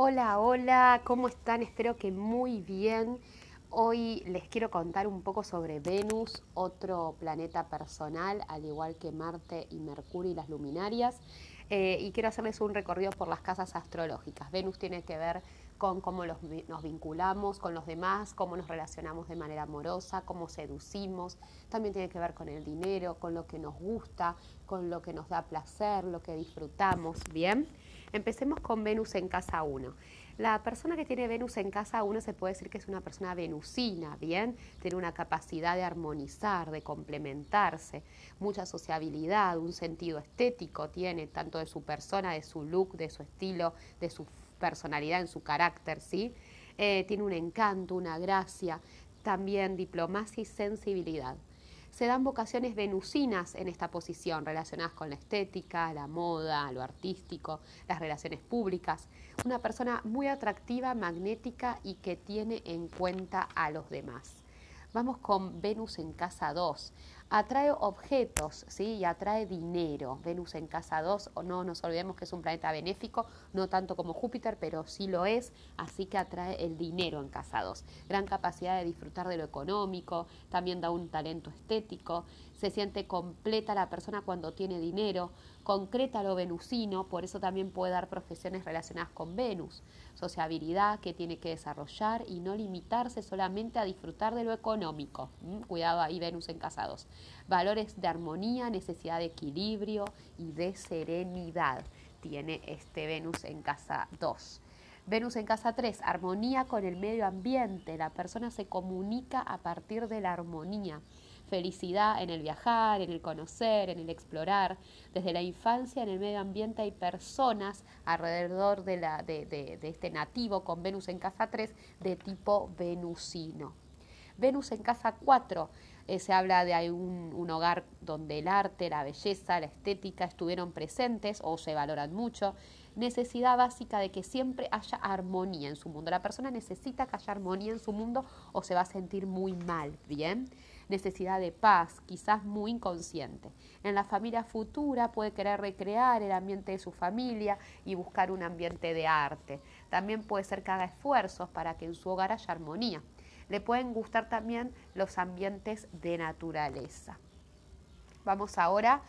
Hola, hola, ¿cómo están? Espero que muy bien. Hoy les quiero contar un poco sobre Venus, otro planeta personal, al igual que Marte y Mercurio y las luminarias. Eh, y quiero hacerles un recorrido por las casas astrológicas. Venus tiene que ver con cómo nos vinculamos con los demás, cómo nos relacionamos de manera amorosa, cómo seducimos. También tiene que ver con el dinero, con lo que nos gusta, con lo que nos da placer, lo que disfrutamos. Bien. Empecemos con Venus en casa 1. La persona que tiene Venus en casa 1 se puede decir que es una persona venusina, ¿bien? Tiene una capacidad de armonizar, de complementarse, mucha sociabilidad, un sentido estético tiene, tanto de su persona, de su look, de su estilo, de su personalidad, en su carácter, ¿sí? Eh, tiene un encanto, una gracia, también diplomacia y sensibilidad. Se dan vocaciones venusinas en esta posición, relacionadas con la estética, la moda, lo artístico, las relaciones públicas. Una persona muy atractiva, magnética y que tiene en cuenta a los demás. Vamos con Venus en casa 2 atrae objetos, ¿sí? Y atrae dinero. Venus en casa 2, o no nos olvidemos que es un planeta benéfico, no tanto como Júpiter, pero sí lo es, así que atrae el dinero en casa 2. Gran capacidad de disfrutar de lo económico, también da un talento estético, se siente completa la persona cuando tiene dinero, concreta lo venusino, por eso también puede dar profesiones relacionadas con Venus, sociabilidad que tiene que desarrollar y no limitarse solamente a disfrutar de lo económico. Cuidado ahí Venus en casa 2. Valores de armonía, necesidad de equilibrio y de serenidad tiene este Venus en casa 2. Venus en casa 3, armonía con el medio ambiente. La persona se comunica a partir de la armonía felicidad en el viajar, en el conocer, en el explorar. Desde la infancia en el medio ambiente hay personas alrededor de, la, de, este nativo con Venus en casa 3 de tipo venusino. Venus en casa 4 eh, se habla de un, un, hogar donde el arte, la belleza, la estética estuvieron presentes o se valoran mucho. Necesidad básica de que siempre haya armonía en su mundo. La persona necesita que haya armonía en su mundo o se va a sentir muy mal, ¿bien? necesidad de paz, quizás muy inconsciente. En la familia futura puede querer recrear el ambiente de su familia y buscar un ambiente de arte. También puede ser que haga esfuerzos para que en su hogar haya armonía. Le pueden gustar también los ambientes de naturaleza. Vamos ahora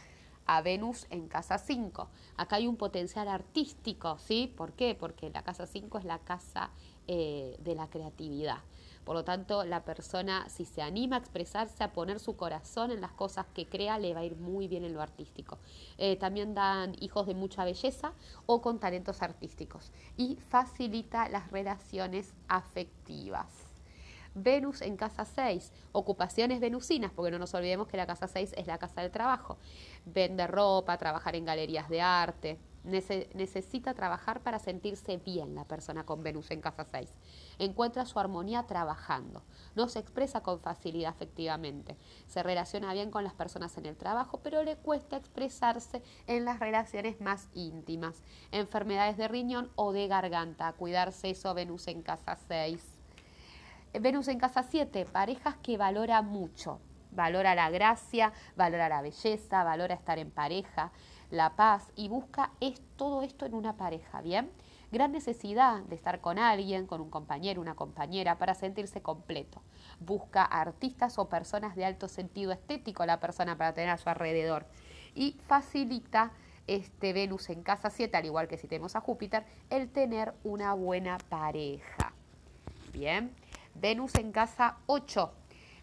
a Venus en casa 5. Acá hay un potencial artístico, ¿sí? ¿Por qué? Porque la casa 5 es la casa eh, de la creatividad. Por lo tanto, la persona, si se anima a expresarse, a poner su corazón en las cosas que crea, le va a ir muy bien en lo artístico. Eh, también dan hijos de mucha belleza o con talentos artísticos y facilita las relaciones afectivas. Venus en casa 6, ocupaciones venusinas, porque no nos olvidemos que la casa 6 es la casa del trabajo. Vende ropa, trabajar en galerías de arte, necesita trabajar para sentirse bien la persona con Venus en casa 6. Encuentra su armonía trabajando. No se expresa con facilidad efectivamente. Se relaciona bien con las personas en el trabajo, pero le cuesta expresarse en las relaciones más íntimas. Enfermedades de riñón o de garganta. Cuidarse eso Venus en casa 6. Venus en casa 7, parejas que valora mucho. Valora la gracia, valora la belleza, valora estar en pareja la paz y busca es, todo esto en una pareja, ¿bien? Gran necesidad de estar con alguien, con un compañero, una compañera, para sentirse completo. Busca artistas o personas de alto sentido estético la persona para tener a su alrededor. Y facilita este Venus en casa 7, al igual que si tenemos a Júpiter, el tener una buena pareja. Bien, Venus en casa 8,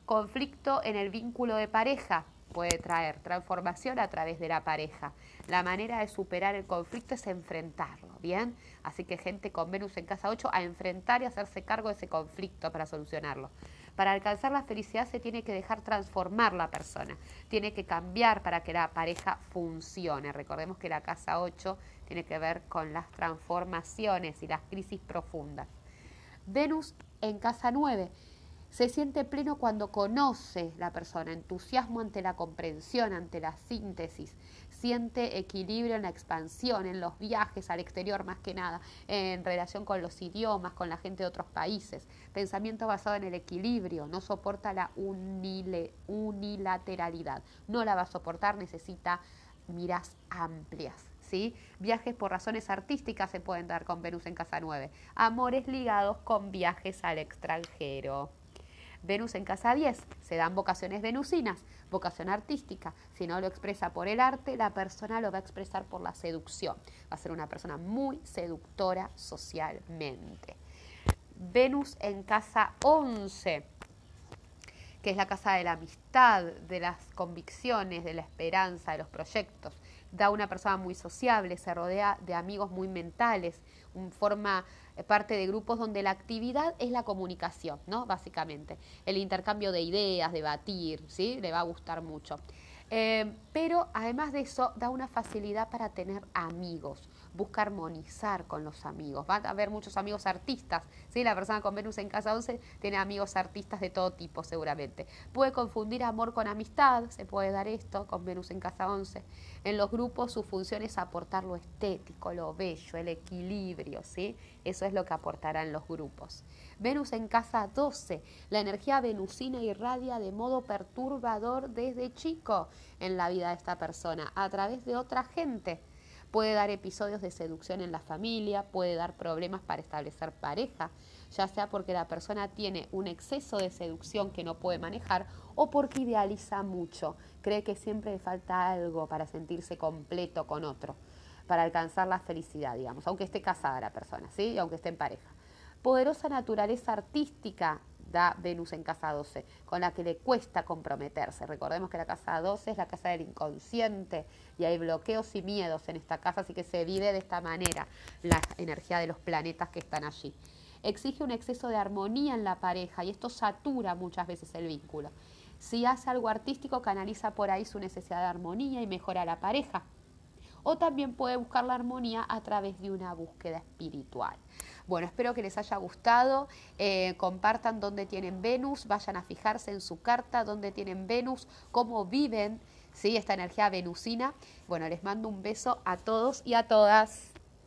conflicto en el vínculo de pareja puede traer transformación a través de la pareja. La manera de superar el conflicto es enfrentarlo, ¿bien? Así que gente con Venus en casa 8 a enfrentar y hacerse cargo de ese conflicto para solucionarlo. Para alcanzar la felicidad se tiene que dejar transformar la persona, tiene que cambiar para que la pareja funcione. Recordemos que la casa 8 tiene que ver con las transformaciones y las crisis profundas. Venus en casa 9 se siente pleno cuando conoce la persona, entusiasmo ante la comprensión, ante la síntesis, siente equilibrio en la expansión, en los viajes al exterior más que nada, en relación con los idiomas, con la gente de otros países, pensamiento basado en el equilibrio, no soporta la unilateralidad, no la va a soportar, necesita miras amplias, Viajes por razones artísticas se pueden dar con Venus en casa 9. Amores ligados con viajes al extranjero. Venus en casa 10, se dan vocaciones venusinas, vocación artística. Si no lo expresa por el arte, la persona lo va a expresar por la seducción. Va a ser una persona muy seductora socialmente. Venus en casa 11, que es la casa de la amistad, de las convicciones, de la esperanza, de los proyectos. Da una persona muy sociable, se rodea de amigos muy mentales, forma eh, parte de grupos donde la actividad es la comunicación, ¿no? Básicamente. El intercambio de ideas, debatir, ¿sí? Le va a gustar mucho. Eh, pero además de eso, da una facilidad para tener amigos busca armonizar con los amigos. Va a haber muchos amigos artistas, ¿sí? La persona con Venus en casa 11 tiene amigos artistas de todo tipo seguramente. Puede confundir amor con amistad, se puede dar esto con Venus en casa 11. En los grupos su función es aportar lo estético, lo bello, el equilibrio, ¿sí? Eso es lo que aportarán los grupos. Venus en casa 12, la energía venusina irradia de modo perturbador desde chico en la vida de esta persona, a través de otra gente puede dar episodios de seducción en la familia, puede dar problemas para establecer pareja, ya sea porque la persona tiene un exceso de seducción que no puede manejar o porque idealiza mucho, cree que siempre le falta algo para sentirse completo con otro, para alcanzar la felicidad, digamos, aunque esté casada la persona, ¿sí? aunque esté en pareja. Poderosa naturaleza artística da Venus en casa 12, con la que le cuesta comprometerse. Recordemos que la casa 12 es la casa del inconsciente y hay bloqueos y miedos en esta casa, así que se vive de esta manera la energía de los planetas que están allí. Exige un exceso de armonía en la pareja y esto satura muchas veces el vínculo. Si hace algo artístico, canaliza por ahí su necesidad de armonía y mejora la pareja. O también puede buscar la armonía a través de una búsqueda espiritual. Bueno, espero que les haya gustado. Eh, compartan dónde tienen Venus, vayan a fijarse en su carta dónde tienen Venus, cómo viven ¿sí? esta energía venusina. Bueno, les mando un beso a todos y a todas.